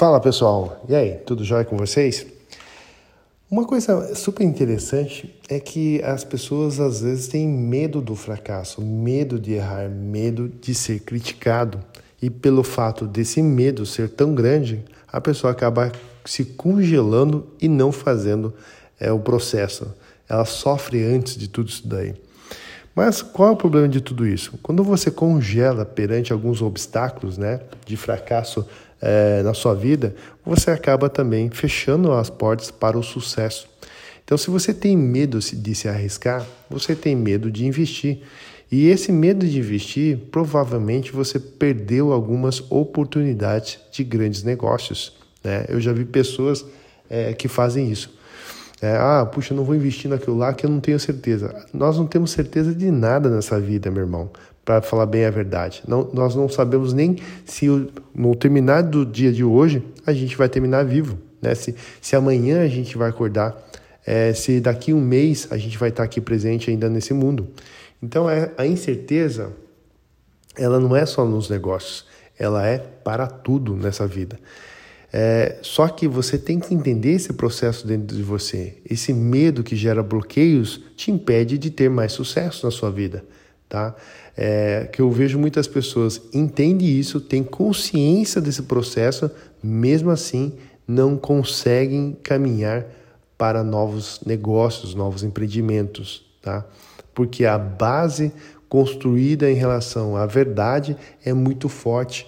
Fala pessoal, e aí, tudo jóia com vocês? Uma coisa super interessante é que as pessoas às vezes têm medo do fracasso, medo de errar, medo de ser criticado. E pelo fato desse medo ser tão grande, a pessoa acaba se congelando e não fazendo é, o processo. Ela sofre antes de tudo isso daí. Mas qual é o problema de tudo isso? Quando você congela perante alguns obstáculos né, de fracasso é, na sua vida, você acaba também fechando as portas para o sucesso. Então, se você tem medo de se arriscar, você tem medo de investir. E esse medo de investir, provavelmente você perdeu algumas oportunidades de grandes negócios. Né? Eu já vi pessoas é, que fazem isso. É, ah, puxa, não vou investir naquilo lá que eu não tenho certeza. Nós não temos certeza de nada nessa vida, meu irmão, para falar bem a verdade. Não, nós não sabemos nem se no terminar do dia de hoje a gente vai terminar vivo, né? Se, se amanhã a gente vai acordar, é, se daqui um mês a gente vai estar aqui presente ainda nesse mundo. Então, é, a incerteza, ela não é só nos negócios, ela é para tudo nessa vida. É, só que você tem que entender esse processo dentro de você. Esse medo que gera bloqueios te impede de ter mais sucesso na sua vida, tá? É, que eu vejo muitas pessoas entendem isso, têm consciência desse processo, mesmo assim não conseguem caminhar para novos negócios, novos empreendimentos, tá? Porque a base construída em relação à verdade é muito forte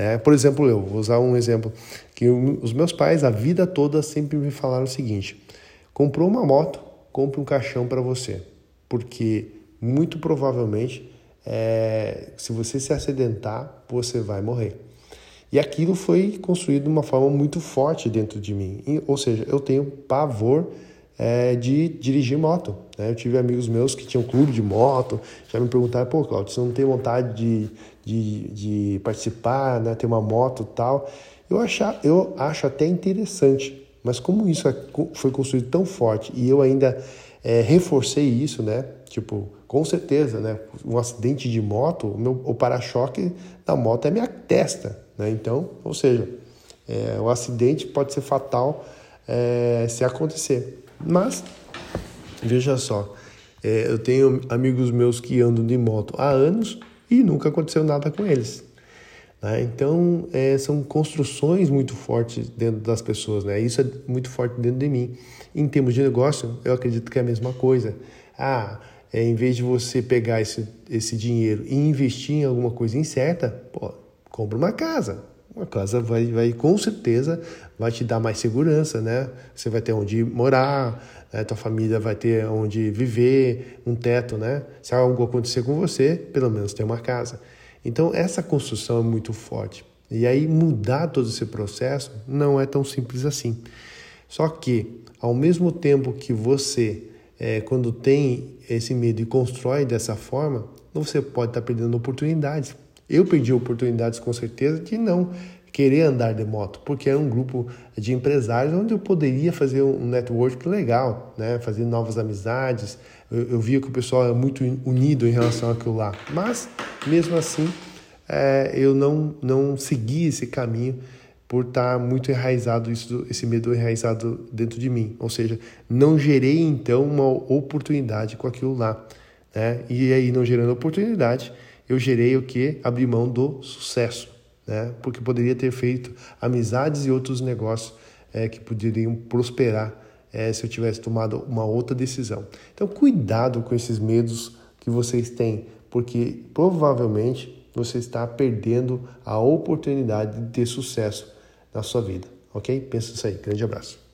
é, por exemplo, eu vou usar um exemplo que os meus pais a vida toda sempre me falaram o seguinte: comprou uma moto, compre um caixão para você, porque muito provavelmente é, se você se acidentar você vai morrer. E aquilo foi construído de uma forma muito forte dentro de mim, ou seja, eu tenho pavor é, de dirigir moto. Né? Eu tive amigos meus que tinham clube de moto, já me perguntaram, pô, Claudio, você não tem vontade de, de, de participar, né? ter uma moto tal? Eu, achar, eu acho até interessante, mas como isso é foi construído tão forte e eu ainda é, reforcei isso, né? Tipo, com certeza, né? Um acidente de moto, o, o para-choque da moto é minha testa, né? Então, ou seja, é, o acidente pode ser fatal é, se acontecer. Mas, veja só, é, eu tenho amigos meus que andam de moto há anos e nunca aconteceu nada com eles. Né? Então, é, são construções muito fortes dentro das pessoas, né? Isso é muito forte dentro de mim. Em termos de negócio, eu acredito que é a mesma coisa. Ah, é, em vez de você pegar esse, esse dinheiro e investir em alguma coisa incerta, pô, compra uma casa. Uma casa vai, vai com certeza vai te dar mais segurança, né? Você vai ter onde morar, né? tua família vai ter onde viver, um teto, né? Se algo acontecer com você, pelo menos tem uma casa. Então essa construção é muito forte. E aí mudar todo esse processo não é tão simples assim. Só que ao mesmo tempo que você, é, quando tem esse medo e constrói dessa forma, você pode estar perdendo oportunidades. Eu perdi oportunidades com certeza de não querer andar de moto, porque era um grupo de empresários onde eu poderia fazer um network legal, né? fazer novas amizades. Eu, eu via que o pessoal é muito unido em relação àquilo lá, mas mesmo assim é, eu não, não segui esse caminho por estar muito enraizado, isso, esse medo enraizado dentro de mim. Ou seja, não gerei então uma oportunidade com aquilo lá. Né? E aí, não gerando oportunidade, eu gerei o que? Abri mão do sucesso, né? Porque poderia ter feito amizades e outros negócios é, que poderiam prosperar é, se eu tivesse tomado uma outra decisão. Então, cuidado com esses medos que vocês têm, porque provavelmente você está perdendo a oportunidade de ter sucesso na sua vida, ok? Pensa isso aí. Grande abraço.